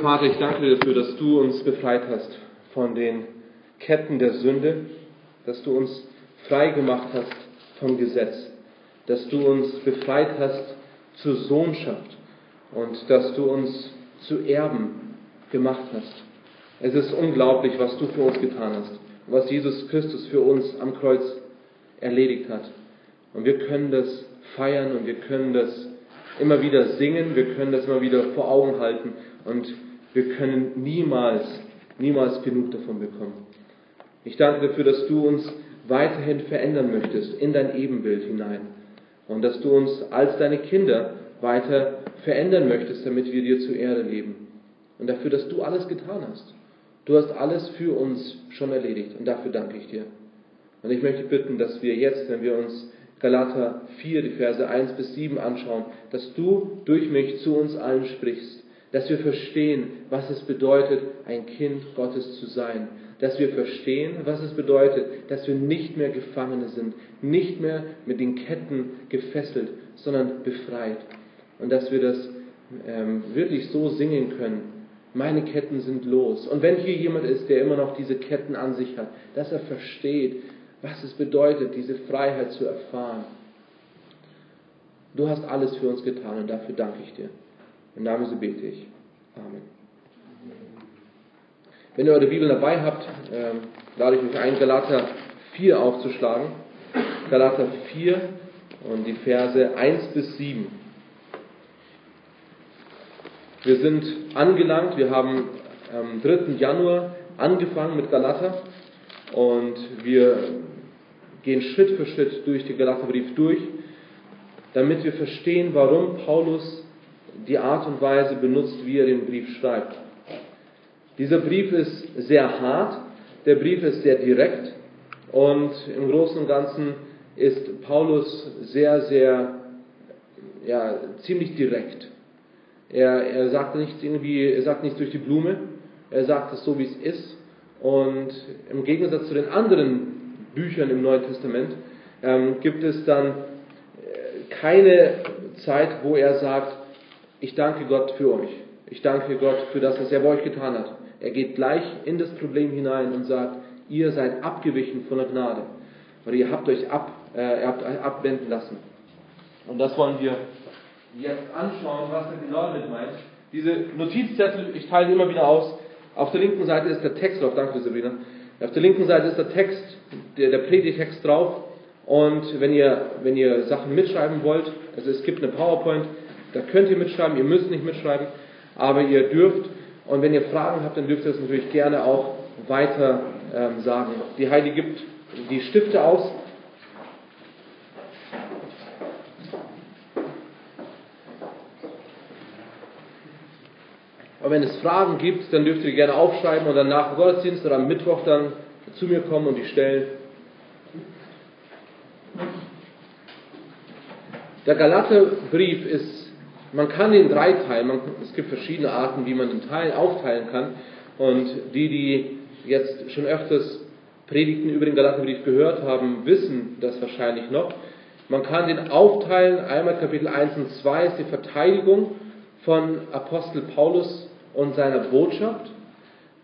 Vater, ich danke dir dafür, dass du uns befreit hast von den Ketten der Sünde, dass du uns frei gemacht hast vom Gesetz, dass du uns befreit hast zur Sohnschaft und dass du uns zu Erben gemacht hast. Es ist unglaublich, was du für uns getan hast, was Jesus Christus für uns am Kreuz erledigt hat. Und wir können das feiern und wir können das immer wieder singen, wir können das immer wieder vor Augen halten und wir können niemals, niemals genug davon bekommen. Ich danke dafür, dass du uns weiterhin verändern möchtest in dein Ebenbild hinein und dass du uns als deine Kinder weiter verändern möchtest, damit wir dir zur Erde leben. Und dafür, dass du alles getan hast. Du hast alles für uns schon erledigt und dafür danke ich dir. Und ich möchte bitten, dass wir jetzt, wenn wir uns Galater 4, die Verse 1 bis 7 anschauen, dass du durch mich zu uns allen sprichst, dass wir verstehen, was es bedeutet, ein Kind Gottes zu sein, dass wir verstehen, was es bedeutet, dass wir nicht mehr Gefangene sind, nicht mehr mit den Ketten gefesselt, sondern befreit. Und dass wir das ähm, wirklich so singen können. Meine Ketten sind los. Und wenn hier jemand ist, der immer noch diese Ketten an sich hat, dass er versteht, was es bedeutet, diese Freiheit zu erfahren. Du hast alles für uns getan und dafür danke ich dir. Im Namen so bete ich. Amen. Wenn ihr eure Bibel dabei habt, ähm, lade ich euch ein, Galater 4 aufzuschlagen. Galater 4 und die Verse 1 bis 7. Wir sind angelangt, wir haben am 3. Januar angefangen mit Galater und wir gehen Schritt für Schritt durch den Galaterbrief durch, damit wir verstehen, warum Paulus die Art und Weise benutzt, wie er den Brief schreibt. Dieser Brief ist sehr hart, der Brief ist sehr direkt und im Großen und Ganzen ist Paulus sehr, sehr, ja, ziemlich direkt. Er, er sagt nichts irgendwie, er sagt nichts durch die Blume, er sagt es so, wie es ist. Und im Gegensatz zu den anderen Büchern im Neuen Testament ähm, gibt es dann äh, keine Zeit, wo er sagt, ich danke Gott für euch. Ich danke Gott für das, was er bei euch getan hat. Er geht gleich in das Problem hinein und sagt, ihr seid abgewichen von der Gnade. Oder ihr habt euch ab, äh, habt abwenden lassen. Und das wollen wir jetzt anschauen, was er genau damit meint. Diese Notizzettel, ich teile die immer wieder aus. Auf der linken Seite ist der Text drauf, danke Sabrina. Auf der linken Seite ist der Text, der, der Predigtext drauf. Und wenn ihr, wenn ihr Sachen mitschreiben wollt, also es gibt eine PowerPoint, da könnt ihr mitschreiben, ihr müsst nicht mitschreiben, aber ihr dürft. Und wenn ihr Fragen habt, dann dürft ihr das natürlich gerne auch weiter ähm, sagen. Die Heidi gibt die Stifte aus. Aber wenn es Fragen gibt, dann dürft ihr gerne aufschreiben und dann nach Gottesdienst oder am Mittwoch dann zu mir kommen und die stellen. Der Galaterbrief ist, man kann ihn drei teilen, man, es gibt verschiedene Arten, wie man ihn teilen, aufteilen kann. Und die, die jetzt schon öfters Predigten über den Galaterbrief gehört haben, wissen das wahrscheinlich noch. Man kann den aufteilen, einmal Kapitel 1 und 2 ist die Verteidigung von Apostel Paulus und seiner Botschaft.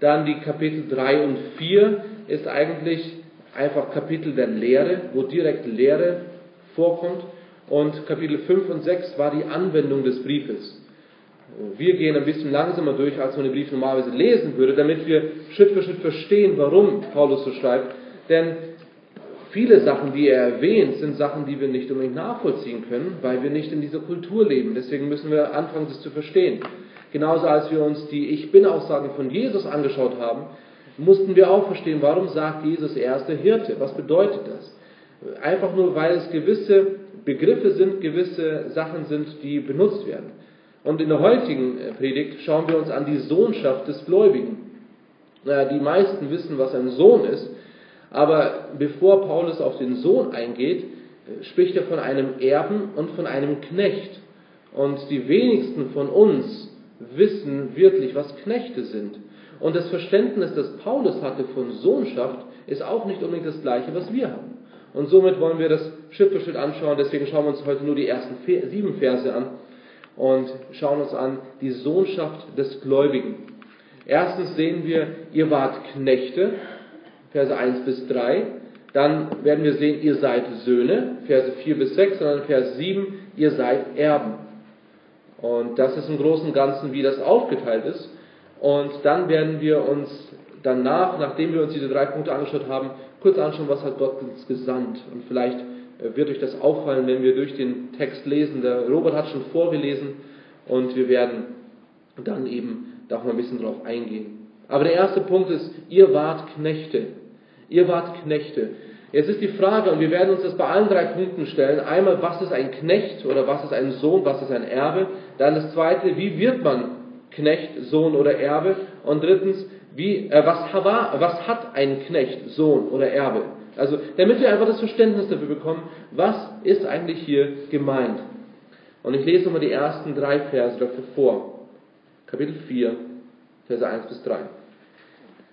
Dann die Kapitel 3 und 4 ist eigentlich einfach Kapitel der Lehre, wo direkt Lehre vorkommt. Und Kapitel 5 und 6 war die Anwendung des Briefes. Wir gehen ein bisschen langsamer durch, als man den Brief normalerweise lesen würde, damit wir Schritt für Schritt verstehen, warum Paulus so schreibt. Denn viele Sachen, die er erwähnt, sind Sachen, die wir nicht unbedingt nachvollziehen können, weil wir nicht in dieser Kultur leben. Deswegen müssen wir anfangen, das zu verstehen. Genauso als wir uns die Ich Bin-Aussagen von Jesus angeschaut haben, mussten wir auch verstehen, warum sagt Jesus, er ist der Hirte? Was bedeutet das? Einfach nur, weil es gewisse Begriffe sind, gewisse Sachen sind, die benutzt werden. Und in der heutigen äh, Predigt schauen wir uns an die Sohnschaft des Gläubigen. Naja, die meisten wissen, was ein Sohn ist, aber bevor Paulus auf den Sohn eingeht, äh, spricht er von einem Erben und von einem Knecht. Und die wenigsten von uns wissen wirklich, was Knechte sind. Und das Verständnis, das Paulus hatte von Sohnschaft, ist auch nicht unbedingt das gleiche, was wir haben. Und somit wollen wir das Schritt für Schritt anschauen. Deswegen schauen wir uns heute nur die ersten sieben Verse an. und schauen uns an die Sohnschaft des Gläubigen. Erstens sehen wir, ihr wart Knechte, Verse 1 bis 3. Dann werden wir sehen, ihr seid Söhne, Verse 4 bis 6, und dann Vers 7, ihr seid Erben. Und das ist im Großen und Ganzen, wie das aufgeteilt ist. Und dann werden wir uns danach, nachdem wir uns diese drei Punkte angeschaut haben, kurz anschauen, was hat Gott uns gesandt. Und vielleicht äh, wird euch das auffallen, wenn wir durch den Text lesen. Der Robert hat schon vorgelesen und wir werden dann eben da auch mal ein bisschen drauf eingehen. Aber der erste Punkt ist, ihr wart Knechte. Ihr wart Knechte. Jetzt ist die Frage, und wir werden uns das bei allen drei Punkten stellen. Einmal, was ist ein Knecht oder was ist ein Sohn, was ist ein Erbe? Dann das zweite, wie wird man Knecht, Sohn oder Erbe? Und drittens, wie, äh, was, was hat ein Knecht, Sohn oder Erbe? Also, damit wir einfach das Verständnis dafür bekommen, was ist eigentlich hier gemeint? Und ich lese nochmal die ersten drei Verse dafür vor. Kapitel 4, Verse 1 bis 3.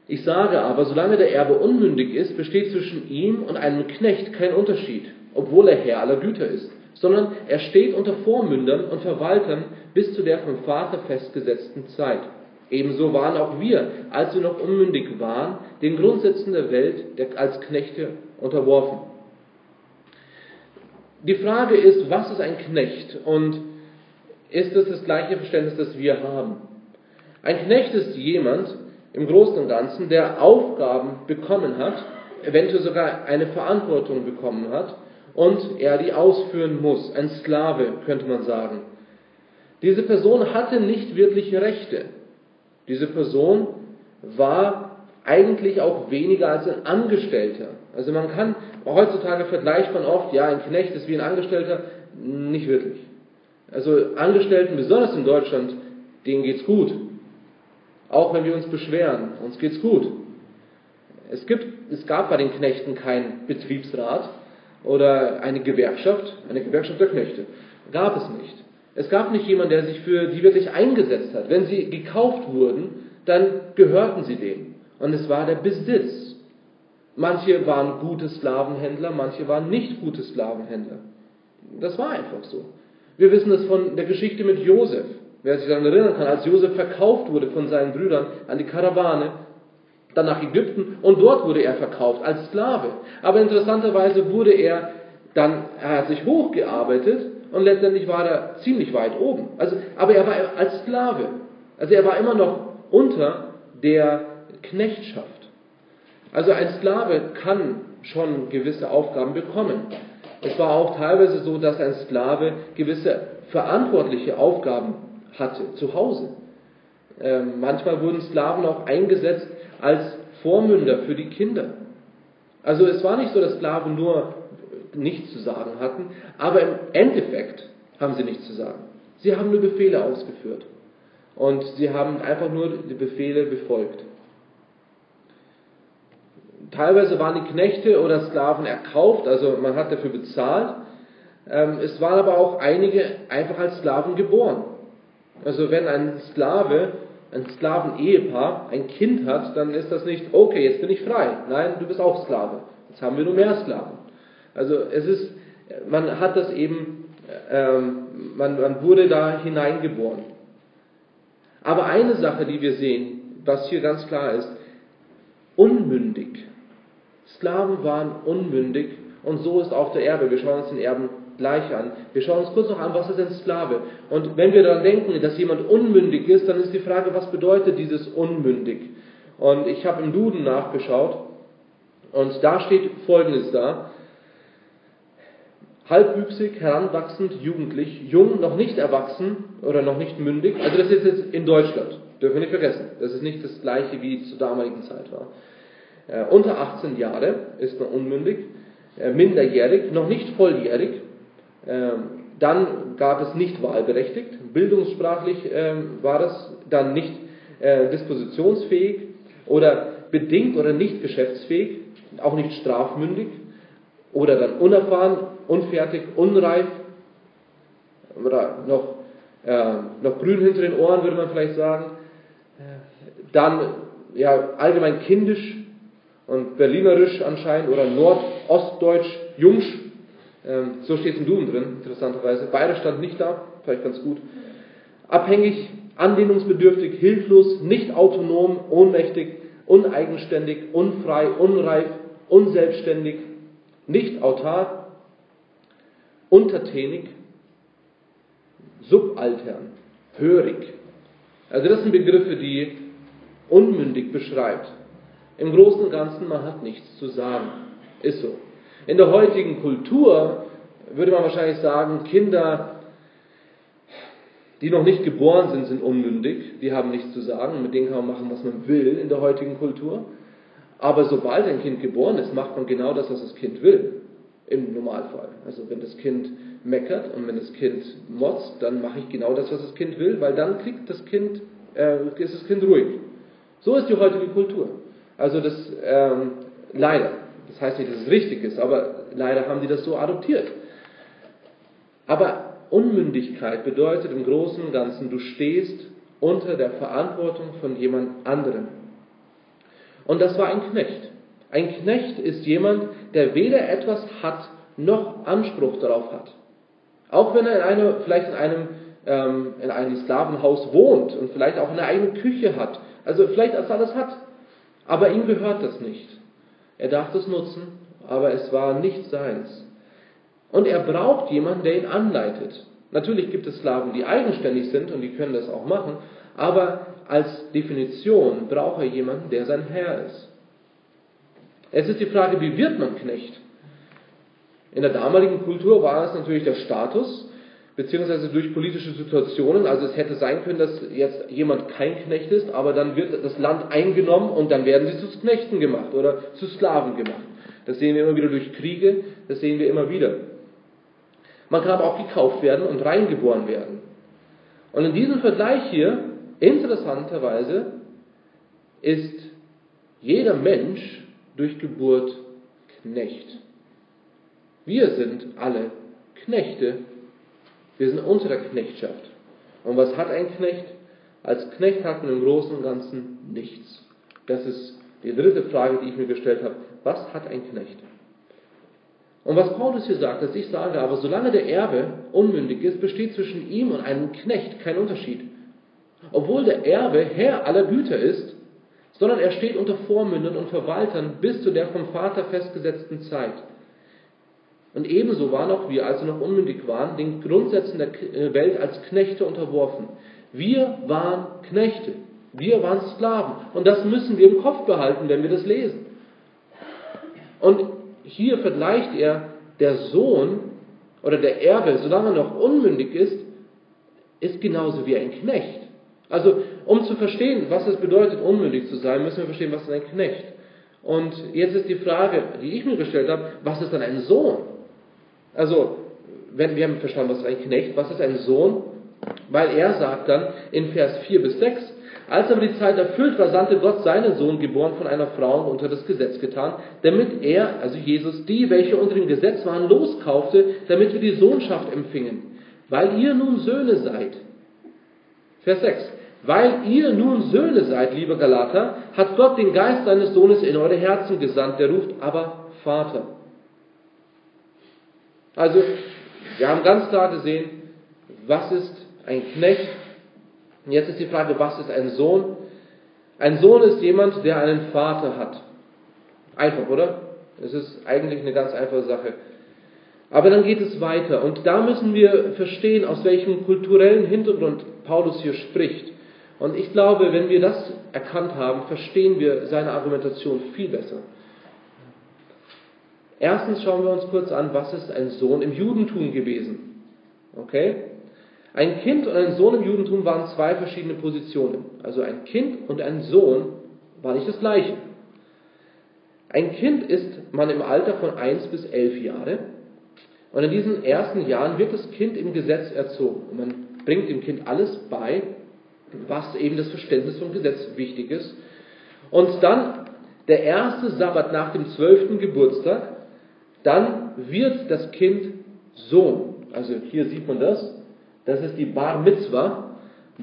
Ich sage aber, solange der Erbe unmündig ist, besteht zwischen ihm und einem Knecht kein Unterschied, obwohl er Herr aller Güter ist, sondern er steht unter Vormündern und Verwaltern bis zu der vom Vater festgesetzten Zeit. Ebenso waren auch wir, als wir noch unmündig waren, den Grundsätzen der Welt als Knechte unterworfen. Die Frage ist, was ist ein Knecht und ist es das gleiche Verständnis, das wir haben? Ein Knecht ist jemand, im Großen und Ganzen, der Aufgaben bekommen hat, eventuell sogar eine Verantwortung bekommen hat und er die ausführen muss. Ein Sklave, könnte man sagen. Diese Person hatte nicht wirklich Rechte. Diese Person war eigentlich auch weniger als ein Angestellter. Also man kann, heutzutage vergleicht man oft, ja, ein Knecht ist wie ein Angestellter, nicht wirklich. Also Angestellten, besonders in Deutschland, denen geht's gut. Auch wenn wir uns beschweren, uns geht's gut. Es, gibt, es gab bei den Knechten keinen Betriebsrat oder eine Gewerkschaft, eine Gewerkschaft der Knechte. Gab es nicht. Es gab nicht jemanden, der sich für die wirklich eingesetzt hat. Wenn sie gekauft wurden, dann gehörten sie dem. Und es war der Besitz. Manche waren gute Sklavenhändler, manche waren nicht gute Sklavenhändler. Das war einfach so. Wir wissen das von der Geschichte mit Josef. Wer sich daran erinnern kann, als Josef verkauft wurde von seinen Brüdern an die Karawane, dann nach Ägypten und dort wurde er verkauft als Sklave. Aber interessanterweise wurde er dann, er hat sich hochgearbeitet und letztendlich war er ziemlich weit oben. Also, aber er war als Sklave. Also er war immer noch unter der Knechtschaft. Also ein Sklave kann schon gewisse Aufgaben bekommen. Es war auch teilweise so, dass ein Sklave gewisse verantwortliche Aufgaben hatte zu Hause. Ähm, manchmal wurden Sklaven auch eingesetzt als Vormünder für die Kinder. Also es war nicht so, dass Sklaven nur nichts zu sagen hatten, aber im Endeffekt haben sie nichts zu sagen. Sie haben nur Befehle ausgeführt. Und sie haben einfach nur die Befehle befolgt. Teilweise waren die Knechte oder Sklaven erkauft, also man hat dafür bezahlt. Ähm, es waren aber auch einige einfach als Sklaven geboren. Also wenn ein Sklave, ein Sklaven-Ehepaar ein Kind hat, dann ist das nicht, okay, jetzt bin ich frei. Nein, du bist auch Sklave. Jetzt haben wir nur mehr Sklaven. Also es ist, man hat das eben, ähm, man, man wurde da hineingeboren. Aber eine Sache, die wir sehen, was hier ganz klar ist, unmündig. Sklaven waren unmündig und so ist auch der Erbe. Wir schauen uns den Erben gleich an. Wir schauen uns kurz noch an, was ist ein Sklave? Und wenn wir daran denken, dass jemand unmündig ist, dann ist die Frage, was bedeutet dieses unmündig? Und ich habe im Duden nachgeschaut und da steht Folgendes da. Halbwüchsig, heranwachsend, jugendlich, jung, noch nicht erwachsen oder noch nicht mündig. Also das ist jetzt in Deutschland. Dürfen wir nicht vergessen. Das ist nicht das gleiche, wie zur damaligen Zeit war. Äh, unter 18 Jahre ist man unmündig, äh, minderjährig, noch nicht volljährig, ähm, dann gab es nicht wahlberechtigt, bildungssprachlich ähm, war das dann nicht äh, dispositionsfähig oder bedingt oder nicht geschäftsfähig, auch nicht strafmündig oder dann unerfahren, unfertig, unreif oder noch, äh, noch grün hinter den Ohren, würde man vielleicht sagen. Dann ja, allgemein kindisch und berlinerisch anscheinend oder nordostdeutsch, jungsch ähm, so steht es im Duden drin, interessanterweise. Beide stand nicht da, vielleicht ganz gut. abhängig, anlehnungsbedürftig, hilflos, nicht autonom, ohnmächtig, uneigenständig, unfrei, unreif, unselbstständig, nicht autark, untertänig, subaltern, hörig. Also das sind Begriffe, die unmündig beschreibt. Im Großen und Ganzen, man hat nichts zu sagen. Ist so. In der heutigen Kultur würde man wahrscheinlich sagen, Kinder, die noch nicht geboren sind, sind unmündig, die haben nichts zu sagen, mit denen kann man machen, was man will in der heutigen Kultur. Aber sobald ein Kind geboren ist, macht man genau das, was das Kind will, im Normalfall. Also wenn das Kind meckert und wenn das Kind motzt, dann mache ich genau das, was das Kind will, weil dann kriegt das Kind, äh, ist das Kind ruhig. So ist die heutige Kultur. Also das, ähm, leider, das heißt nicht, dass es richtig ist, aber leider haben die das so adoptiert. Aber Unmündigkeit bedeutet im Großen und Ganzen, du stehst unter der Verantwortung von jemand anderem. Und das war ein Knecht. Ein Knecht ist jemand, der weder etwas hat, noch Anspruch darauf hat. Auch wenn er in einer, vielleicht in einem, ähm, in einem Sklavenhaus wohnt und vielleicht auch eine eigene Küche hat, also vielleicht das alles hat, aber ihm gehört das nicht. Er darf das nutzen, aber es war nicht seins. Und er braucht jemanden, der ihn anleitet. Natürlich gibt es Sklaven, die eigenständig sind und die können das auch machen, aber als Definition braucht er jemanden, der sein Herr ist. Es ist die Frage, wie wird man Knecht? In der damaligen Kultur war es natürlich der Status, beziehungsweise durch politische Situationen. Also es hätte sein können, dass jetzt jemand kein Knecht ist, aber dann wird das Land eingenommen und dann werden sie zu Knechten gemacht oder zu Sklaven gemacht. Das sehen wir immer wieder durch Kriege, das sehen wir immer wieder. Man kann aber auch gekauft werden und reingeboren werden. Und in diesem Vergleich hier, interessanterweise, ist jeder Mensch durch Geburt Knecht. Wir sind alle Knechte. Wir sind unter der Knechtschaft. Und was hat ein Knecht? Als Knecht hat man im Großen und Ganzen nichts. Das ist die dritte Frage, die ich mir gestellt habe. Was hat ein Knecht? Und was Paulus hier sagt, dass ich sage, aber solange der Erbe unmündig ist, besteht zwischen ihm und einem Knecht kein Unterschied. Obwohl der Erbe Herr aller Güter ist, sondern er steht unter Vormündern und Verwaltern bis zu der vom Vater festgesetzten Zeit. Und ebenso waren auch wir, als wir noch unmündig waren, den Grundsätzen der äh, Welt als Knechte unterworfen. Wir waren Knechte. Wir waren Sklaven. Und das müssen wir im Kopf behalten, wenn wir das lesen. Und hier vergleicht er der Sohn oder der Erbe, solange er noch unmündig ist, ist genauso wie ein Knecht. Also, um zu verstehen, was es bedeutet, unmündig zu sein, müssen wir verstehen, was ist ein Knecht. Und jetzt ist die Frage, die ich mir gestellt habe, was ist dann ein Sohn? Also, wenn wir haben verstanden, was ist ein Knecht, was ist ein Sohn? Weil er sagt dann in Vers 4 bis 6, als aber die Zeit erfüllt war, sandte Gott seinen Sohn, geboren von einer Frau und unter das Gesetz getan, damit er, also Jesus, die, welche unter dem Gesetz waren, loskaufte, damit wir die Sohnschaft empfingen. Weil ihr nun Söhne seid. Vers 6. Weil ihr nun Söhne seid, liebe Galater, hat Gott den Geist seines Sohnes in eure Herzen gesandt, der ruft aber Vater. Also, wir haben ganz klar gesehen, was ist ein Knecht und jetzt ist die Frage, was ist ein Sohn? Ein Sohn ist jemand, der einen Vater hat. Einfach, oder? Es ist eigentlich eine ganz einfache Sache. Aber dann geht es weiter. Und da müssen wir verstehen, aus welchem kulturellen Hintergrund Paulus hier spricht. Und ich glaube, wenn wir das erkannt haben, verstehen wir seine Argumentation viel besser. Erstens schauen wir uns kurz an, was ist ein Sohn im Judentum gewesen. Okay? Ein Kind und ein Sohn im Judentum waren zwei verschiedene Positionen. Also ein Kind und ein Sohn war nicht das gleiche. Ein Kind ist man im Alter von 1 bis 11 Jahre. Und in diesen ersten Jahren wird das Kind im Gesetz erzogen. Und man bringt dem Kind alles bei, was eben das Verständnis vom Gesetz wichtig ist. Und dann der erste Sabbat nach dem zwölften Geburtstag, dann wird das Kind Sohn. Also hier sieht man das. Das ist die Bar Mitzvah.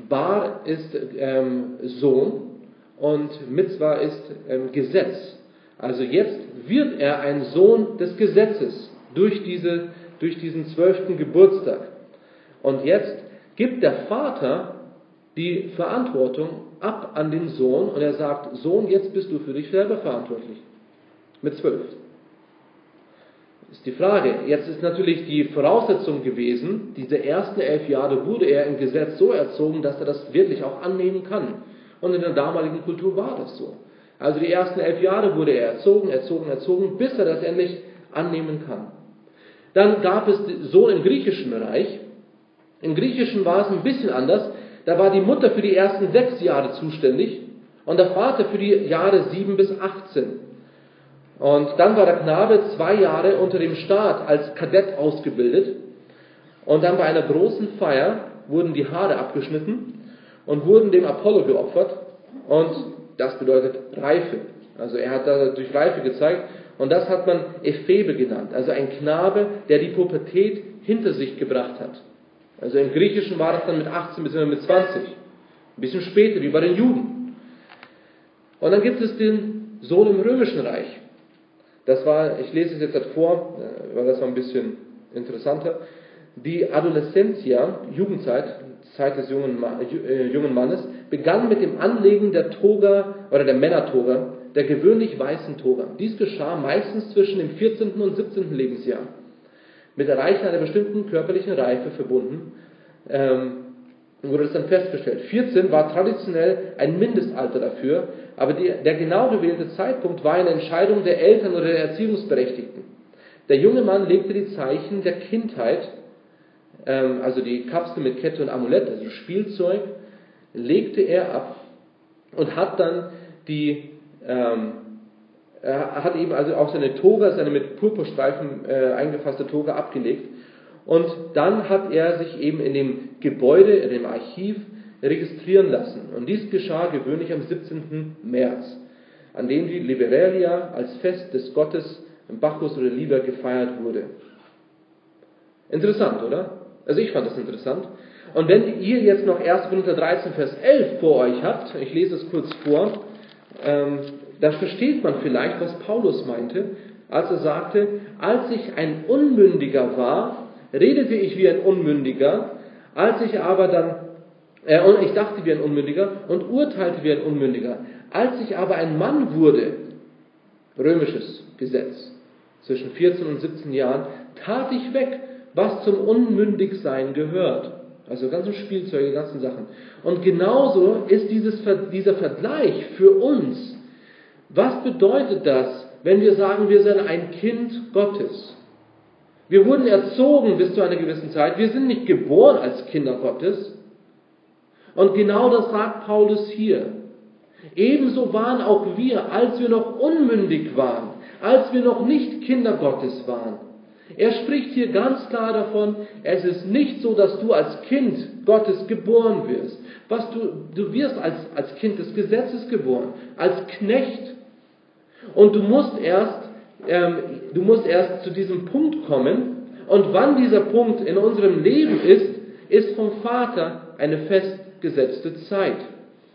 Bar ist ähm, Sohn und Mitzvah ist ähm, Gesetz. Also jetzt wird er ein Sohn des Gesetzes durch, diese, durch diesen zwölften Geburtstag. Und jetzt gibt der Vater die Verantwortung ab an den Sohn und er sagt, Sohn, jetzt bist du für dich selber verantwortlich. Mit zwölf. Ist die Frage. Jetzt ist natürlich die Voraussetzung gewesen, diese ersten elf Jahre wurde er im Gesetz so erzogen, dass er das wirklich auch annehmen kann. Und in der damaligen Kultur war das so. Also die ersten elf Jahre wurde er erzogen, erzogen, erzogen, bis er das endlich annehmen kann. Dann gab es so im griechischen Reich. Im griechischen war es ein bisschen anders. Da war die Mutter für die ersten sechs Jahre zuständig und der Vater für die Jahre sieben bis achtzehn. Und dann war der Knabe zwei Jahre unter dem Staat als Kadett ausgebildet. Und dann bei einer großen Feier wurden die Haare abgeschnitten und wurden dem Apollo geopfert. Und das bedeutet Reife. Also er hat da durch Reife gezeigt. Und das hat man Ephebe genannt. Also ein Knabe, der die Pubertät hinter sich gebracht hat. Also im Griechischen war das dann mit 18 bis mit 20. Ein bisschen später, wie bei den Juden. Und dann gibt es den Sohn im Römischen Reich. Das war, ich lese es jetzt halt vor, äh, weil das war ein bisschen interessanter. Die Adolescentia, Jugendzeit, Zeit des jungen, äh, jungen Mannes, begann mit dem Anlegen der Toga oder der Männertoga, der gewöhnlich weißen Toga. Dies geschah meistens zwischen dem 14. und 17. Lebensjahr. Mit Erreichen einer bestimmten körperlichen Reife verbunden, ähm, wurde es dann festgestellt. 14 war traditionell ein Mindestalter dafür, aber die, der genau gewählte Zeitpunkt war eine Entscheidung der Eltern oder der Erziehungsberechtigten. Der junge Mann legte die Zeichen der Kindheit, ähm, also die Kapsel mit Kette und Amulett, also Spielzeug, legte er ab und hat dann die, ähm, er hat eben also auch seine Toga, seine mit Purpurstreifen äh, eingefasste Toga abgelegt. Und dann hat er sich eben in dem Gebäude, in dem Archiv, registrieren lassen. Und dies geschah gewöhnlich am 17. März, an dem die Liberalia als Fest des Gottes Bacchus oder Liber gefeiert wurde. Interessant, oder? Also ich fand das interessant. Und wenn ihr jetzt noch 1. Korinther 13, Vers 11 vor euch habt, ich lese es kurz vor, ähm, da versteht man vielleicht, was Paulus meinte, als er sagte, als ich ein Unmündiger war, redete ich wie ein Unmündiger, als ich aber dann äh, und ich dachte wie ein Unmündiger und urteilte wie ein Unmündiger. Als ich aber ein Mann wurde, römisches Gesetz, zwischen 14 und 17 Jahren, tat ich weg, was zum Unmündigsein gehört. Also ganze Spielzeuge, ganzen Sachen. Und genauso ist dieses, dieser Vergleich für uns. Was bedeutet das, wenn wir sagen, wir sind ein Kind Gottes? Wir wurden erzogen bis zu einer gewissen Zeit. Wir sind nicht geboren als Kinder Gottes. Und genau das sagt Paulus hier. Ebenso waren auch wir, als wir noch unmündig waren, als wir noch nicht Kinder Gottes waren. Er spricht hier ganz klar davon, es ist nicht so, dass du als Kind Gottes geboren wirst. Was du, du wirst als, als Kind des Gesetzes geboren, als Knecht. Und du musst erst, ähm, du musst erst zu diesem Punkt kommen. Und wann dieser Punkt in unserem Leben ist, ist vom Vater eine fest festgesetzte Zeit.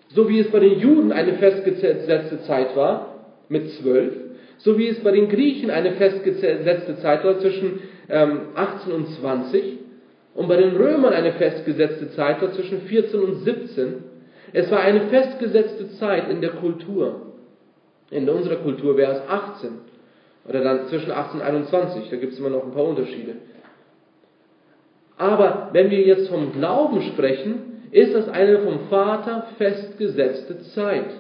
So wie es bei den Juden eine festgesetzte Zeit war, mit zwölf, so wie es bei den Griechen eine festgesetzte Zeit war zwischen ähm, 18 und 20 und bei den Römern eine festgesetzte Zeit war zwischen 14 und 17. Es war eine festgesetzte Zeit in der Kultur. In unserer Kultur wäre es 18 oder dann zwischen 18 und 21, da gibt es immer noch ein paar Unterschiede. Aber wenn wir jetzt vom Glauben sprechen, ist das eine vom Vater festgesetzte Zeit.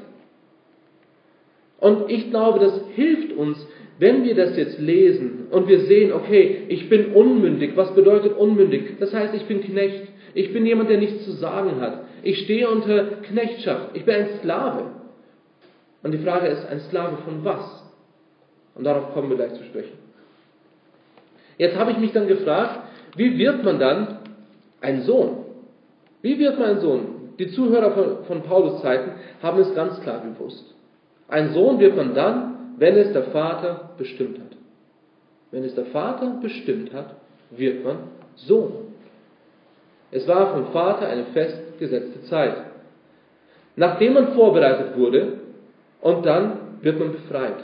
Und ich glaube, das hilft uns, wenn wir das jetzt lesen und wir sehen, okay, ich bin unmündig. Was bedeutet unmündig? Das heißt, ich bin Knecht. Ich bin jemand, der nichts zu sagen hat. Ich stehe unter Knechtschaft. Ich bin ein Sklave. Und die Frage ist, ein Sklave von was? Und darauf kommen wir gleich zu sprechen. Jetzt habe ich mich dann gefragt, wie wird man dann ein Sohn? Wie wird mein Sohn? Die Zuhörer von, von Paulus Zeiten haben es ganz klar gewusst. Ein Sohn wird man dann, wenn es der Vater bestimmt hat. Wenn es der Vater bestimmt hat, wird man Sohn. Es war vom Vater eine festgesetzte Zeit. Nachdem man vorbereitet wurde, und dann wird man befreit.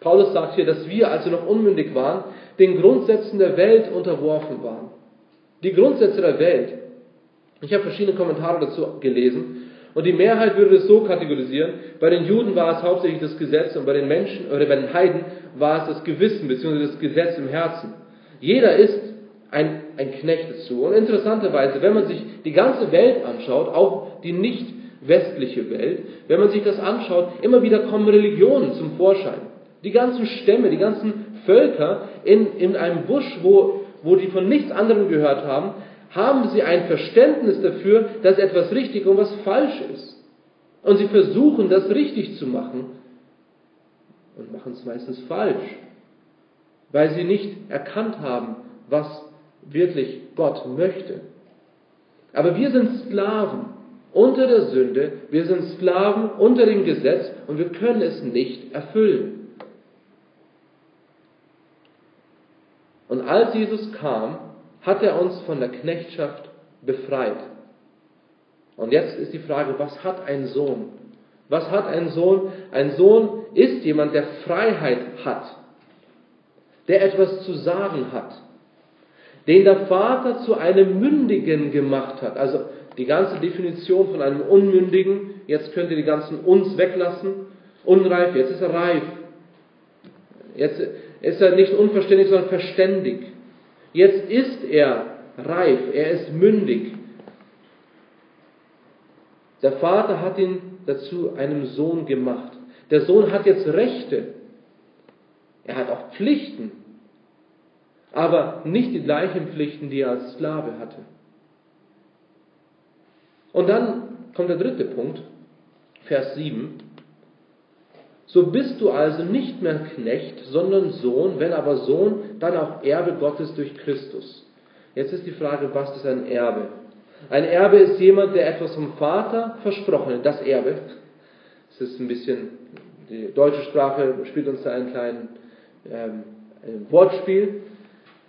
Paulus sagt hier, dass wir, als wir noch unmündig waren, den Grundsätzen der Welt unterworfen waren. Die Grundsätze der Welt. Ich habe verschiedene Kommentare dazu gelesen und die Mehrheit würde es so kategorisieren, bei den Juden war es hauptsächlich das Gesetz und bei den Menschen oder bei den Heiden war es das Gewissen bzw. das Gesetz im Herzen. Jeder ist ein, ein Knecht dazu. Und interessanterweise, wenn man sich die ganze Welt anschaut, auch die nicht westliche Welt, wenn man sich das anschaut, immer wieder kommen Religionen zum Vorschein. Die ganzen Stämme, die ganzen Völker in, in einem Busch, wo, wo die von nichts anderem gehört haben, haben sie ein Verständnis dafür, dass etwas richtig und was falsch ist. Und sie versuchen, das richtig zu machen und machen es meistens falsch, weil sie nicht erkannt haben, was wirklich Gott möchte. Aber wir sind Sklaven unter der Sünde, wir sind Sklaven unter dem Gesetz und wir können es nicht erfüllen. Und als Jesus kam, hat er uns von der Knechtschaft befreit. Und jetzt ist die Frage, was hat ein Sohn? Was hat ein Sohn? Ein Sohn ist jemand, der Freiheit hat, der etwas zu sagen hat, den der Vater zu einem Mündigen gemacht hat. Also die ganze Definition von einem Unmündigen, jetzt könnt ihr die ganzen uns weglassen, unreif, jetzt ist er reif. Jetzt ist er nicht unverständlich, sondern verständig. Jetzt ist er reif, er ist mündig. Der Vater hat ihn dazu einem Sohn gemacht. Der Sohn hat jetzt Rechte. Er hat auch Pflichten. Aber nicht die gleichen Pflichten, die er als Sklave hatte. Und dann kommt der dritte Punkt, Vers 7. So bist du also nicht mehr Knecht, sondern Sohn, wenn aber Sohn, dann auch Erbe Gottes durch Christus. Jetzt ist die Frage, was ist ein Erbe? Ein Erbe ist jemand, der etwas vom Vater versprochen hat, das Erbe. Es ist ein bisschen, die deutsche Sprache spielt uns da einen kleinen ähm, Wortspiel.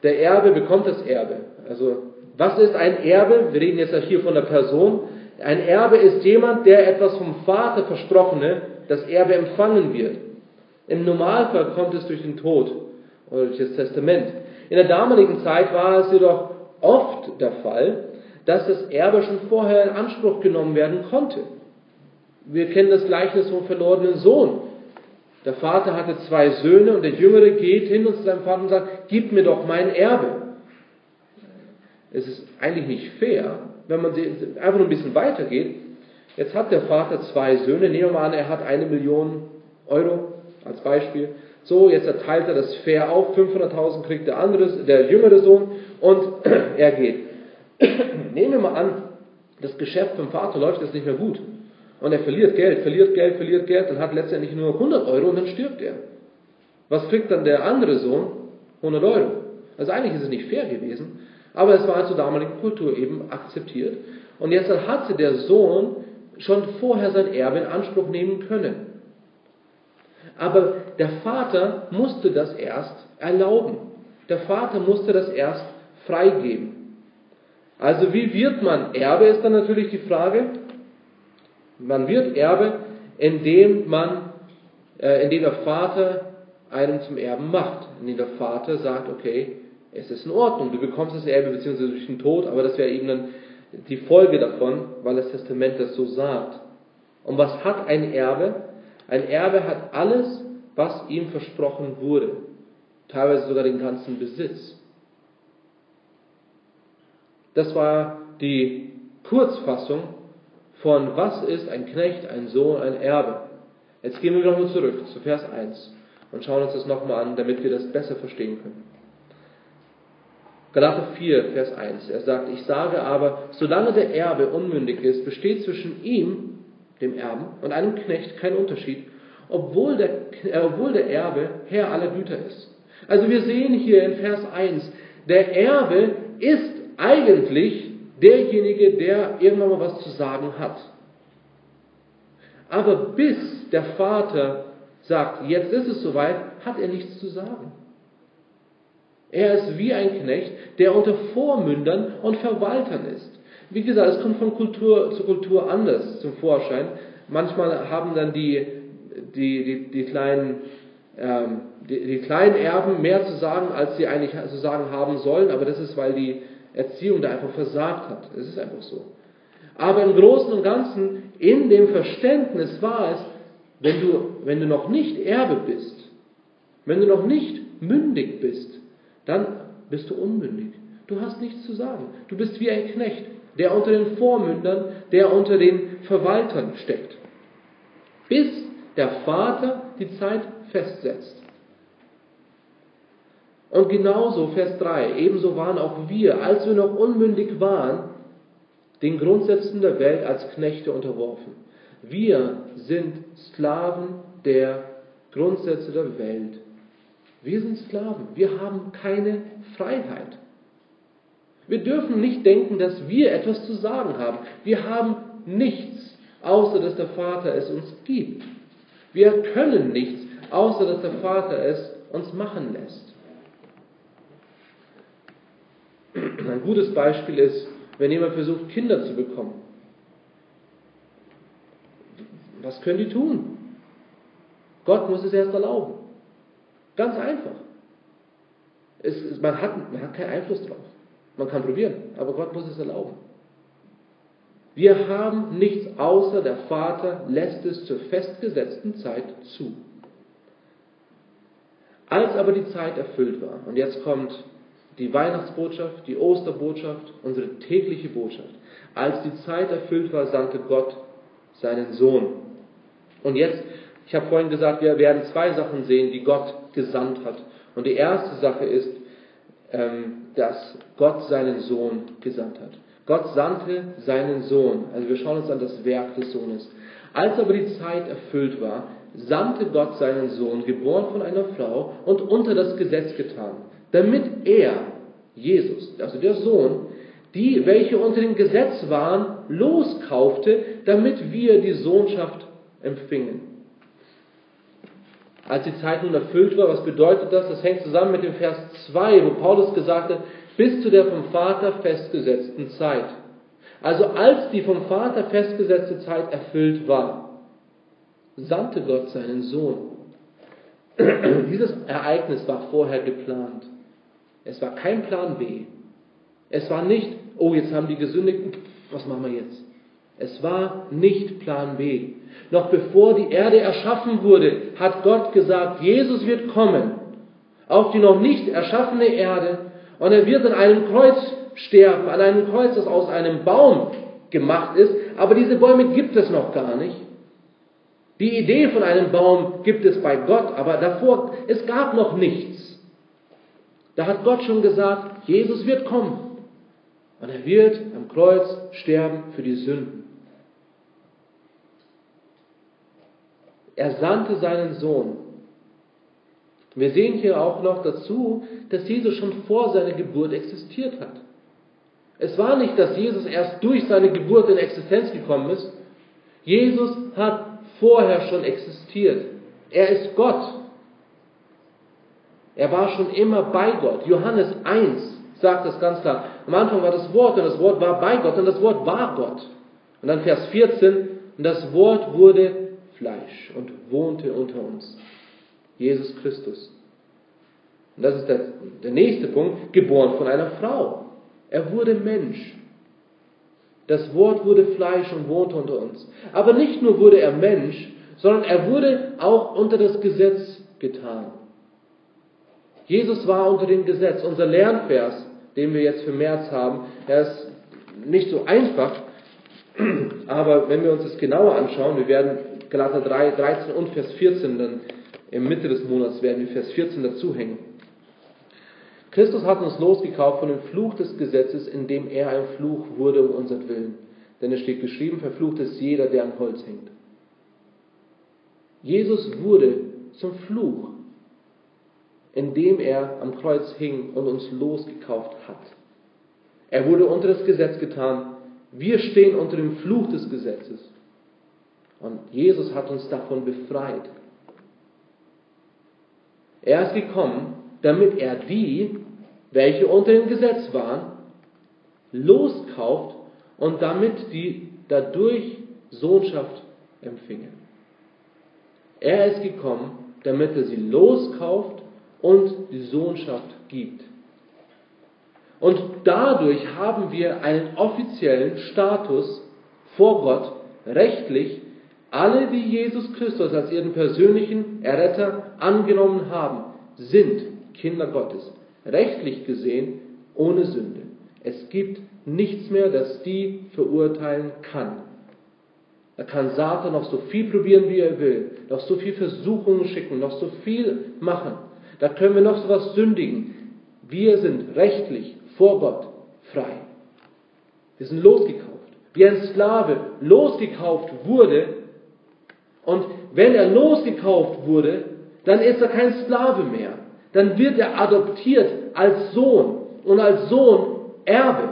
Der Erbe bekommt das Erbe. Also, was ist ein Erbe? Wir reden jetzt hier von der Person. Ein Erbe ist jemand, der etwas vom Vater versprochene das Erbe empfangen wird. Im Normalfall kommt es durch den Tod oder durch das Testament. In der damaligen Zeit war es jedoch oft der Fall, dass das Erbe schon vorher in Anspruch genommen werden konnte. Wir kennen das Gleichnis vom verlorenen Sohn. Der Vater hatte zwei Söhne und der Jüngere geht hin und zu seinem Vater und sagt, gib mir doch mein Erbe. Es ist eigentlich nicht fair, wenn man einfach nur ein bisschen weitergeht Jetzt hat der Vater zwei Söhne. Nehmen wir mal an, er hat eine Million Euro als Beispiel. So, jetzt erteilt er das fair auf. 500.000 kriegt der andere, der jüngere Sohn und er geht. Nehmen wir mal an, das Geschäft vom Vater läuft jetzt nicht mehr gut. Und er verliert Geld, verliert Geld, verliert Geld und hat letztendlich nur 100 Euro und dann stirbt er. Was kriegt dann der andere Sohn? 100 Euro. Also eigentlich ist es nicht fair gewesen, aber es war zur damaligen Kultur eben akzeptiert. Und jetzt hatte der Sohn schon vorher sein Erbe in Anspruch nehmen können. Aber der Vater musste das erst erlauben. Der Vater musste das erst freigeben. Also wie wird man Erbe, ist dann natürlich die Frage. Man wird Erbe, indem man, äh, indem der Vater einen zum Erben macht. Indem der Vater sagt, okay, es ist in Ordnung, du bekommst das Erbe beziehungsweise durch den Tod, aber das wäre eben dann die Folge davon, weil das Testament das so sagt. Und was hat ein Erbe? Ein Erbe hat alles, was ihm versprochen wurde. Teilweise sogar den ganzen Besitz. Das war die Kurzfassung von was ist ein Knecht, ein Sohn, ein Erbe. Jetzt gehen wir nochmal zurück zu Vers 1 und schauen uns das nochmal an, damit wir das besser verstehen können. Galater 4, Vers 1. Er sagt, ich sage aber, solange der Erbe unmündig ist, besteht zwischen ihm, dem Erben, und einem Knecht kein Unterschied, obwohl der, äh, obwohl der Erbe Herr aller Güter ist. Also wir sehen hier in Vers 1, der Erbe ist eigentlich derjenige, der irgendwann mal was zu sagen hat. Aber bis der Vater sagt, jetzt ist es soweit, hat er nichts zu sagen. Er ist wie ein Knecht, der unter Vormündern und Verwaltern ist. Wie gesagt, es kommt von Kultur zu Kultur anders zum Vorschein. Manchmal haben dann die, die, die, die kleinen, ähm, die, die, kleinen Erben mehr zu sagen, als sie eigentlich zu sagen haben sollen, aber das ist, weil die Erziehung da einfach versagt hat. Es ist einfach so. Aber im Großen und Ganzen, in dem Verständnis war es, wenn du, wenn du noch nicht Erbe bist, wenn du noch nicht mündig bist, dann bist du unmündig. Du hast nichts zu sagen. Du bist wie ein Knecht, der unter den Vormündern, der unter den Verwaltern steckt. Bis der Vater die Zeit festsetzt. Und genauso, Vers 3, ebenso waren auch wir, als wir noch unmündig waren, den Grundsätzen der Welt als Knechte unterworfen. Wir sind Sklaven der Grundsätze der Welt. Wir sind Sklaven. Wir haben keine Freiheit. Wir dürfen nicht denken, dass wir etwas zu sagen haben. Wir haben nichts, außer dass der Vater es uns gibt. Wir können nichts, außer dass der Vater es uns machen lässt. Ein gutes Beispiel ist, wenn jemand versucht, Kinder zu bekommen. Was können die tun? Gott muss es erst erlauben. Ganz einfach. Es, man, hat, man hat keinen Einfluss drauf. Man kann probieren, aber Gott muss es erlauben. Wir haben nichts außer der Vater lässt es zur festgesetzten Zeit zu. Als aber die Zeit erfüllt war, und jetzt kommt die Weihnachtsbotschaft, die Osterbotschaft, unsere tägliche Botschaft. Als die Zeit erfüllt war, sandte Gott seinen Sohn. Und jetzt, ich habe vorhin gesagt, wir werden zwei Sachen sehen, die Gott gesandt hat. Und die erste Sache ist, ähm, dass Gott seinen Sohn gesandt hat. Gott sandte seinen Sohn. Also wir schauen uns an das Werk des Sohnes. Als aber die Zeit erfüllt war, sandte Gott seinen Sohn, geboren von einer Frau und unter das Gesetz getan damit er, Jesus, also der Sohn, die, welche unter dem Gesetz waren, loskaufte, damit wir die Sohnschaft empfingen. Als die Zeit nun erfüllt war, was bedeutet das? Das hängt zusammen mit dem Vers 2, wo Paulus gesagt hat, bis zu der vom Vater festgesetzten Zeit. Also als die vom Vater festgesetzte Zeit erfüllt war, sandte Gott seinen Sohn. Dieses Ereignis war vorher geplant. Es war kein Plan B. Es war nicht, oh, jetzt haben die gesündigt, was machen wir jetzt? Es war nicht Plan B. Noch bevor die Erde erschaffen wurde, hat Gott gesagt, Jesus wird kommen auf die noch nicht erschaffene Erde und er wird an einem Kreuz sterben, an einem Kreuz, das aus einem Baum gemacht ist, aber diese Bäume gibt es noch gar nicht. Die Idee von einem Baum gibt es bei Gott, aber davor, es gab noch nichts. Da hat Gott schon gesagt, Jesus wird kommen. Und er wird am Kreuz sterben für die Sünden. Er sandte seinen Sohn. Wir sehen hier auch noch dazu, dass Jesus schon vor seiner Geburt existiert hat. Es war nicht, dass Jesus erst durch seine Geburt in Existenz gekommen ist. Jesus hat vorher schon existiert. Er ist Gott. Er war schon immer bei Gott. Johannes 1 sagt das ganz klar. Am Anfang war das Wort und das Wort war bei Gott und das Wort war Gott. Und dann Vers 14, und das Wort wurde Fleisch und wohnte unter uns. Jesus Christus. Und das ist der, der nächste Punkt, geboren von einer Frau. Er wurde Mensch. Das Wort wurde Fleisch und wohnte unter uns. Aber nicht nur wurde er Mensch, sondern er wurde auch unter das Gesetz getan. Jesus war unter dem Gesetz. Unser Lernvers, den wir jetzt für März haben, er ist nicht so einfach, aber wenn wir uns das genauer anschauen, wir werden Galater 3, 13 und Vers 14 dann im Mitte des Monats werden wir Vers 14 dazu hängen. Christus hat uns losgekauft von dem Fluch des Gesetzes, indem er ein Fluch wurde um unseren Willen. Denn es steht geschrieben, verflucht ist jeder, der am Holz hängt. Jesus wurde zum Fluch indem er am Kreuz hing und uns losgekauft hat. Er wurde unter das Gesetz getan. Wir stehen unter dem Fluch des Gesetzes. Und Jesus hat uns davon befreit. Er ist gekommen, damit er die, welche unter dem Gesetz waren, loskauft und damit die dadurch Sohnschaft empfingen. Er ist gekommen, damit er sie loskauft und die Sohnschaft gibt. Und dadurch haben wir einen offiziellen Status vor Gott, rechtlich, alle, die Jesus Christus als ihren persönlichen Erretter angenommen haben, sind Kinder Gottes. Rechtlich gesehen ohne Sünde. Es gibt nichts mehr, das die verurteilen kann. Da kann Satan noch so viel probieren, wie er will, noch so viel Versuchungen schicken, noch so viel machen. Da können wir noch so was sündigen. Wir sind rechtlich vor Gott frei. Wir sind losgekauft. Wie ein Sklave losgekauft wurde. Und wenn er losgekauft wurde, dann ist er kein Sklave mehr. Dann wird er adoptiert als Sohn und als Sohn Erbe.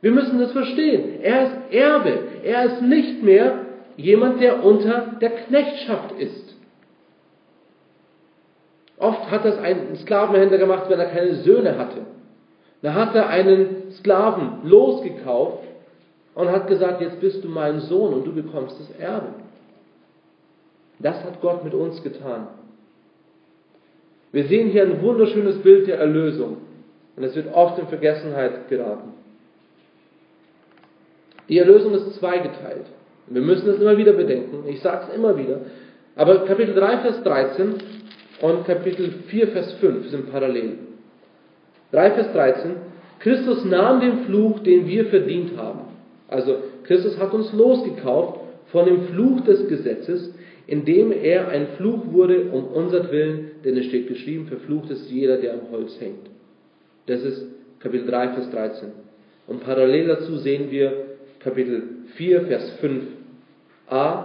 Wir müssen das verstehen. Er ist Erbe. Er ist nicht mehr jemand, der unter der Knechtschaft ist. Oft hat das ein Sklavenhändler gemacht, wenn er keine Söhne hatte. Da hat er einen Sklaven losgekauft und hat gesagt, jetzt bist du mein Sohn und du bekommst das Erbe. Das hat Gott mit uns getan. Wir sehen hier ein wunderschönes Bild der Erlösung und es wird oft in Vergessenheit geraten. Die Erlösung ist zweigeteilt. Wir müssen es immer wieder bedenken. Ich sage es immer wieder. Aber Kapitel 3, Vers 13 und Kapitel 4, Vers 5 sind parallel. 3, Vers 13. Christus nahm den Fluch, den wir verdient haben. Also Christus hat uns losgekauft von dem Fluch des Gesetzes, indem er ein Fluch wurde um unser Willen, denn es steht geschrieben, verflucht ist jeder, der am Holz hängt. Das ist Kapitel 3, Vers 13. Und parallel dazu sehen wir Kapitel 4, Vers 5a,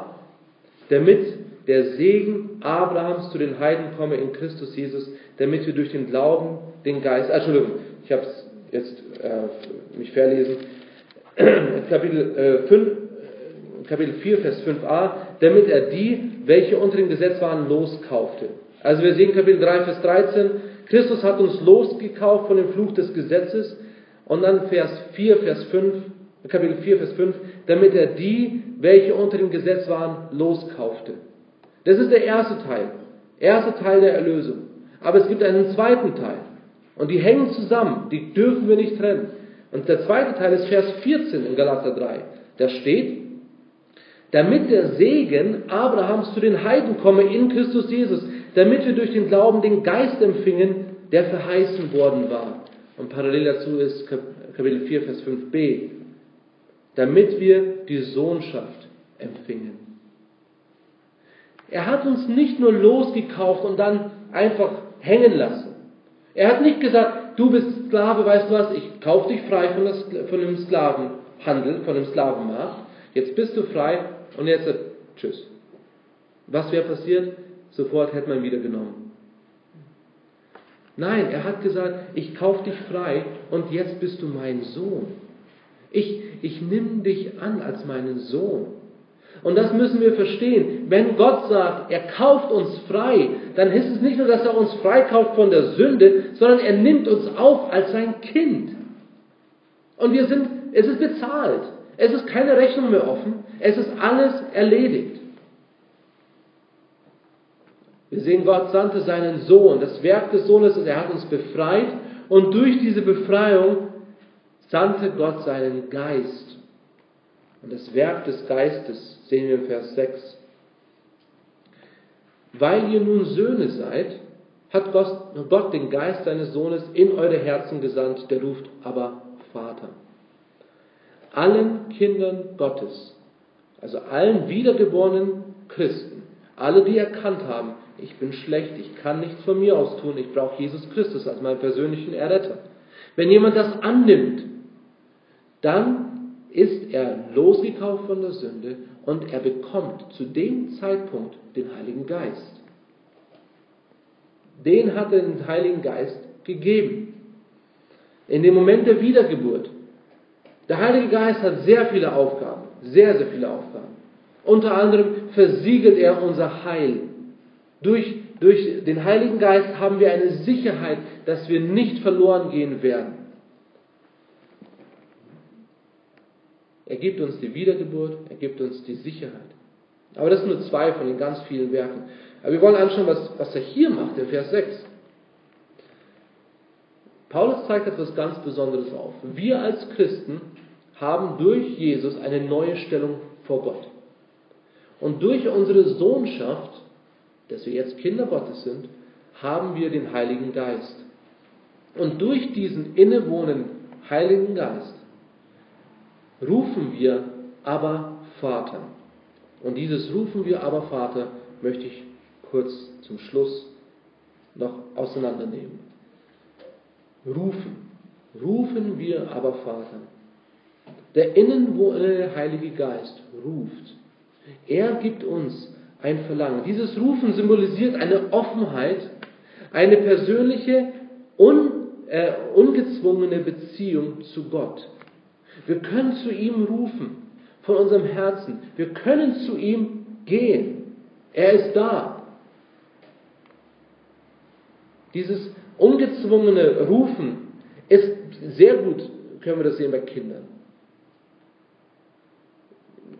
damit der Segen Abrahams zu den Heiden komme in Christus Jesus, damit wir durch den Glauben den Geist, Entschuldigung, ich habe es jetzt äh, mich verlesen, Kapitel, äh, 5, Kapitel 4, Vers 5a, damit er die, welche unter dem Gesetz waren, loskaufte. Also wir sehen Kapitel 3, Vers 13, Christus hat uns losgekauft von dem Fluch des Gesetzes und dann Vers 4, Vers 5, Kapitel 4, Vers 5, damit er die, welche unter dem Gesetz waren, loskaufte. Das ist der erste Teil. Erste Teil der Erlösung. Aber es gibt einen zweiten Teil. Und die hängen zusammen. Die dürfen wir nicht trennen. Und der zweite Teil ist Vers 14 in Galater 3. Da steht, damit der Segen Abrahams zu den Heiden komme in Christus Jesus, damit wir durch den Glauben den Geist empfingen, der verheißen worden war. Und parallel dazu ist Kapitel 4, Vers 5b, damit wir die Sohnschaft empfingen. Er hat uns nicht nur losgekauft und dann einfach hängen lassen. Er hat nicht gesagt, du bist Sklave, weißt du was, ich kaufe dich frei von, das, von dem Sklavenhandel, von dem Sklavenmarkt. Jetzt bist du frei und jetzt tschüss. Was wäre passiert? Sofort hätte man ihn wieder genommen. Nein, er hat gesagt, ich kaufe dich frei und jetzt bist du mein Sohn. Ich, ich nimm dich an als meinen Sohn. Und das müssen wir verstehen. Wenn Gott sagt, er kauft uns frei, dann ist es nicht nur, dass er uns freikauft von der Sünde, sondern er nimmt uns auf als sein Kind. Und wir sind, es ist bezahlt. Es ist keine Rechnung mehr offen. Es ist alles erledigt. Wir sehen, Gott sandte seinen Sohn. Das Werk des Sohnes ist, er hat uns befreit. Und durch diese Befreiung sandte Gott seinen Geist. Und das Werk des Geistes sehen wir im Vers 6. Weil ihr nun Söhne seid, hat Gott den Geist seines Sohnes in eure Herzen gesandt, der ruft aber Vater. Allen Kindern Gottes, also allen wiedergeborenen Christen, alle, die erkannt haben, ich bin schlecht, ich kann nichts von mir aus tun, ich brauche Jesus Christus als meinen persönlichen Erretter. Wenn jemand das annimmt, dann ist er losgekauft von der Sünde und er bekommt zu dem Zeitpunkt den Heiligen Geist. Den hat er den Heiligen Geist gegeben. In dem Moment der Wiedergeburt. Der Heilige Geist hat sehr viele Aufgaben, sehr, sehr viele Aufgaben. Unter anderem versiegelt er unser Heil. Durch, durch den Heiligen Geist haben wir eine Sicherheit, dass wir nicht verloren gehen werden. Er gibt uns die Wiedergeburt, er gibt uns die Sicherheit. Aber das sind nur zwei von den ganz vielen Werken. Aber wir wollen anschauen, was, was er hier macht, in Vers 6. Paulus zeigt etwas ganz Besonderes auf. Wir als Christen haben durch Jesus eine neue Stellung vor Gott. Und durch unsere Sohnschaft, dass wir jetzt Kinder Gottes sind, haben wir den Heiligen Geist. Und durch diesen innewohnenden Heiligen Geist rufen wir aber Vater. Und dieses rufen wir aber Vater möchte ich kurz zum Schluss noch auseinandernehmen. Rufen. Rufen wir aber Vater. Der innenwohnende Heilige Geist ruft. Er gibt uns ein Verlangen. Dieses Rufen symbolisiert eine Offenheit, eine persönliche, un, äh, ungezwungene Beziehung zu Gott. Wir können zu ihm rufen von unserem Herzen. Wir können zu ihm gehen. Er ist da. Dieses ungezwungene Rufen ist sehr gut, können wir das sehen bei Kindern.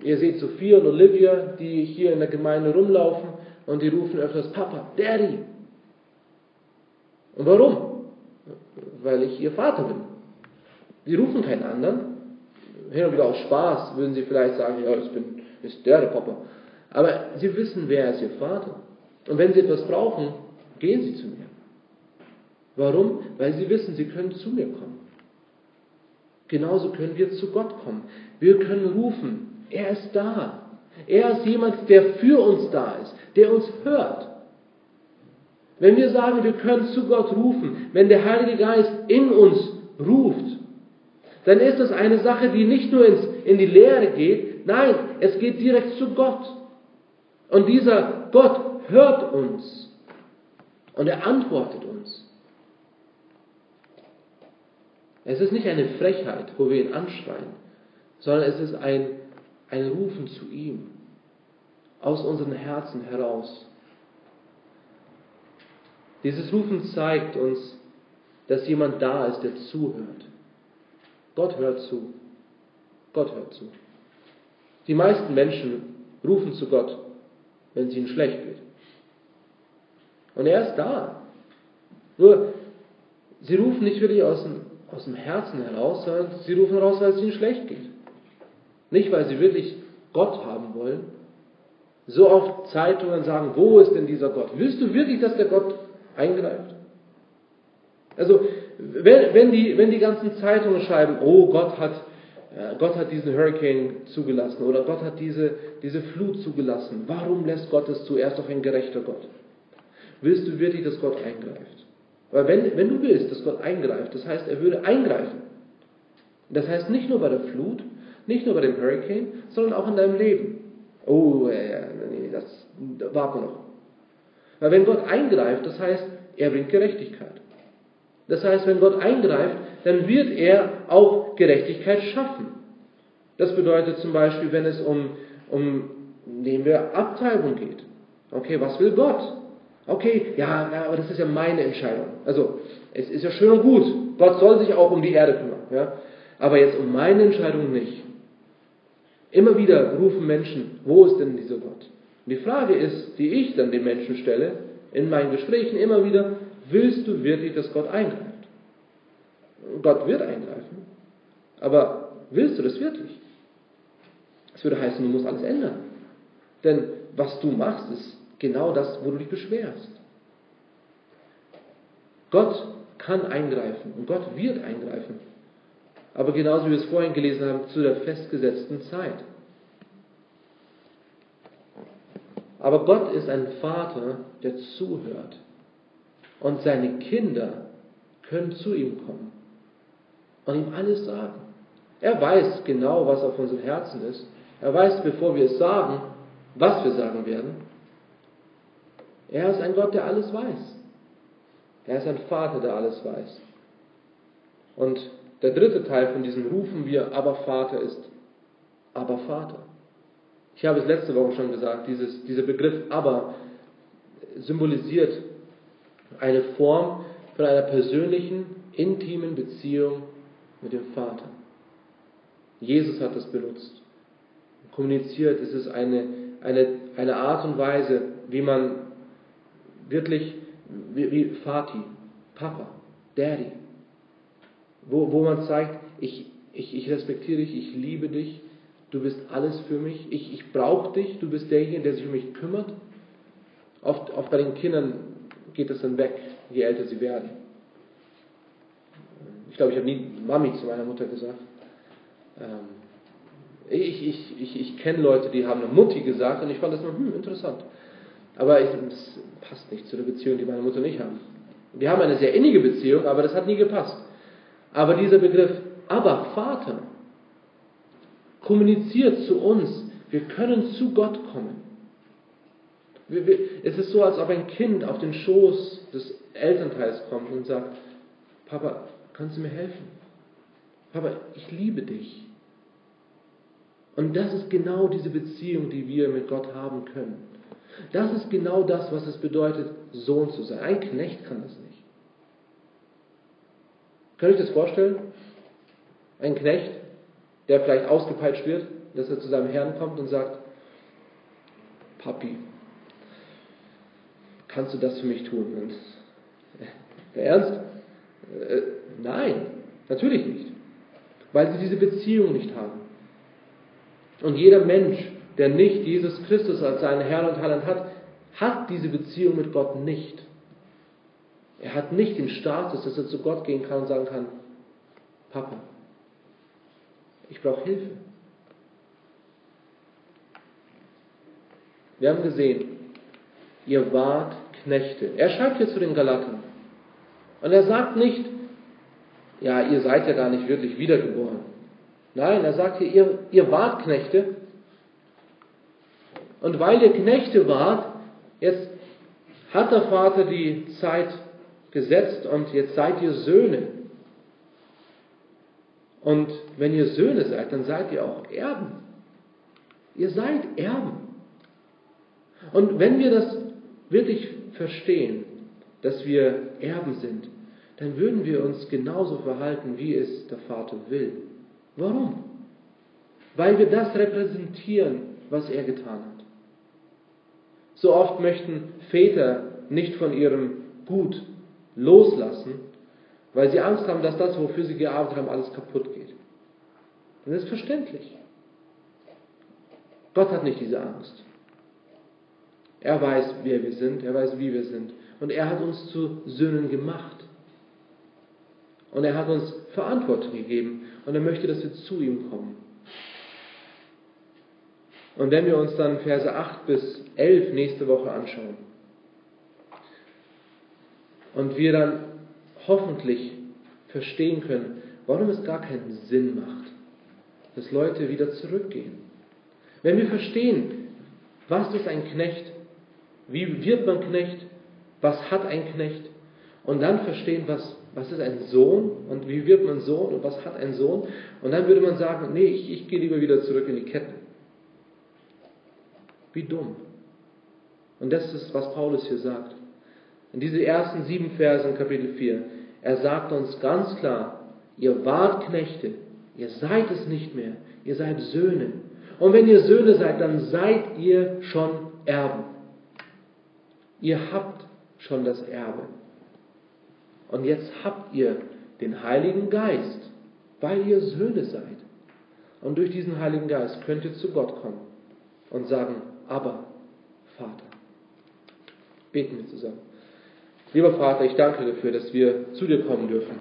Ihr seht Sophia und Olivia, die hier in der Gemeinde rumlaufen und die rufen öfters Papa, Daddy. Und warum? Weil ich ihr Vater bin. Sie rufen keinen anderen. Hin und wieder aus Spaß würden sie vielleicht sagen, ja, ich bin ist der, der Papa. Aber sie wissen, wer ist ihr Vater. Und wenn sie etwas brauchen, gehen sie zu mir. Warum? Weil sie wissen, sie können zu mir kommen. Genauso können wir zu Gott kommen. Wir können rufen, er ist da. Er ist jemand, der für uns da ist, der uns hört. Wenn wir sagen, wir können zu Gott rufen, wenn der Heilige Geist in uns ruft, dann ist das eine Sache, die nicht nur ins, in die Lehre geht, nein, es geht direkt zu Gott. Und dieser Gott hört uns und er antwortet uns. Es ist nicht eine Frechheit, wo wir ihn anschreien, sondern es ist ein, ein Rufen zu ihm aus unseren Herzen heraus. Dieses Rufen zeigt uns, dass jemand da ist, der zuhört. Gott hört zu. Gott hört zu. Die meisten Menschen rufen zu Gott, wenn es ihnen schlecht geht. Und er ist da. Nur, sie rufen nicht wirklich aus dem aus dem Herzen heraus, sondern sie rufen raus, weil es ihnen schlecht geht. Nicht, weil sie wirklich Gott haben wollen. So oft Zeitungen sagen, wo ist denn dieser Gott? Willst du wirklich, dass der Gott eingreift? Also, wenn, wenn, die, wenn die ganzen Zeitungen schreiben, oh, Gott hat, äh, Gott hat diesen Hurricane zugelassen oder Gott hat diese, diese Flut zugelassen, warum lässt Gott es zu? Er ist doch ein gerechter Gott. Willst du wirklich, dass Gott eingreift? Weil wenn, wenn du willst, dass Gott eingreift, das heißt, er würde eingreifen. Das heißt nicht nur bei der Flut, nicht nur bei dem Hurricane, sondern auch in deinem Leben. Oh, äh, nee, das warten wir noch. Weil wenn Gott eingreift, das heißt, er bringt Gerechtigkeit. Das heißt, wenn Gott eingreift, dann wird er auch Gerechtigkeit schaffen. Das bedeutet zum Beispiel, wenn es um, um nehmen wir Abtreibung geht. Okay, was will Gott? Okay, ja, ja, aber das ist ja meine Entscheidung. Also, es ist ja schön und gut. Gott soll sich auch um die Erde kümmern. Ja? Aber jetzt um meine Entscheidung nicht. Immer wieder rufen Menschen, wo ist denn dieser Gott? Und die Frage ist, die ich dann den Menschen stelle, in meinen Gesprächen immer wieder, willst du wirklich, dass Gott eingreift? Gott wird eingreifen. Aber willst du das wirklich? Das würde heißen, du musst alles ändern. Denn was du machst, ist genau das, wo du dich beschwerst. Gott kann eingreifen und Gott wird eingreifen. Aber genauso wie wir es vorhin gelesen haben, zu der festgesetzten Zeit. Aber Gott ist ein Vater, der zuhört. Und seine Kinder können zu ihm kommen und ihm alles sagen. Er weiß genau, was auf unserem Herzen ist. Er weiß, bevor wir es sagen, was wir sagen werden. Er ist ein Gott, der alles weiß. Er ist ein Vater, der alles weiß. Und der dritte Teil von diesem Rufen wir aber Vater ist aber Vater. Ich habe es letzte Woche schon gesagt, dieses, dieser Begriff aber symbolisiert eine Form von einer persönlichen, intimen Beziehung mit dem Vater. Jesus hat das benutzt. Kommuniziert, es ist eine, eine, eine Art und Weise, wie man wirklich wie, wie Vati, Papa, Daddy, wo, wo man zeigt, ich, ich, ich respektiere dich, ich liebe dich, du bist alles für mich, ich, ich brauche dich, du bist derjenige, der sich um mich kümmert. Oft, oft bei den Kindern geht das dann weg, je älter sie werden. Ich glaube, ich habe nie Mami zu meiner Mutter gesagt. Ähm, ich, ich, ich, ich kenne Leute, die haben eine Mutti gesagt und ich fand das immer, hm, interessant. Aber es passt nicht zu der Beziehung, die meine Mutter und ich haben. Wir haben eine sehr innige Beziehung, aber das hat nie gepasst. Aber dieser Begriff, aber Vater, kommuniziert zu uns, wir können zu Gott kommen. Es ist so, als ob ein Kind auf den Schoß des Elternteils kommt und sagt, Papa, kannst du mir helfen? Papa, ich liebe dich. Und das ist genau diese Beziehung, die wir mit Gott haben können. Das ist genau das, was es bedeutet, Sohn zu sein. Ein Knecht kann das nicht. Könnt ihr euch das vorstellen? Ein Knecht, der vielleicht ausgepeitscht wird, dass er zu seinem Herrn kommt und sagt, Papi, kannst du das für mich tun? Und, äh, der Ernst? Äh, nein, natürlich nicht. Weil sie diese Beziehung nicht haben. Und jeder Mensch, der nicht Jesus Christus als seinen Herrn und Heiland hat, hat diese Beziehung mit Gott nicht. Er hat nicht den Status, dass er zu Gott gehen kann und sagen kann, Papa, ich brauche Hilfe. Wir haben gesehen, ihr wart Knechte. Er schreibt hier zu den Galatern. Und er sagt nicht, ja, ihr seid ja gar nicht wirklich wiedergeboren. Nein, er sagt hier, ihr, ihr wart Knechte. Und weil ihr Knechte wart, jetzt hat der Vater die Zeit gesetzt und jetzt seid ihr Söhne. Und wenn ihr Söhne seid, dann seid ihr auch Erben. Ihr seid Erben. Und wenn wir das wirklich verstehen, dass wir Erben sind, dann würden wir uns genauso verhalten, wie es der Vater will. Warum? Weil wir das repräsentieren, was er getan hat. So oft möchten Väter nicht von ihrem Gut loslassen, weil sie Angst haben, dass das, wofür sie gearbeitet haben, alles kaputt geht. Und das ist verständlich. Gott hat nicht diese Angst. Er weiß, wer wir sind, er weiß, wie wir sind. Und er hat uns zu Söhnen gemacht. Und er hat uns Verantwortung gegeben. Und er möchte, dass wir zu ihm kommen. Und wenn wir uns dann Verse 8 bis 11 nächste Woche anschauen und wir dann hoffentlich verstehen können, warum es gar keinen Sinn macht, dass Leute wieder zurückgehen. Wenn wir verstehen, was ist ein Knecht, wie wird man Knecht, was hat ein Knecht, und dann verstehen, was, was ist ein Sohn und wie wird man Sohn und was hat ein Sohn, und dann würde man sagen, nee, ich, ich gehe lieber wieder zurück in die Ketten. Wie dumm. Und das ist, was Paulus hier sagt. In diese ersten sieben Verse in Kapitel 4. Er sagt uns ganz klar, ihr wart Knechte, ihr seid es nicht mehr, ihr seid Söhne. Und wenn ihr Söhne seid, dann seid ihr schon Erben. Ihr habt schon das Erbe. Und jetzt habt ihr den Heiligen Geist, weil ihr Söhne seid. Und durch diesen Heiligen Geist könnt ihr zu Gott kommen und sagen, aber Vater. Beten wir zusammen. Lieber Vater, ich danke dafür, dass wir zu dir kommen dürfen.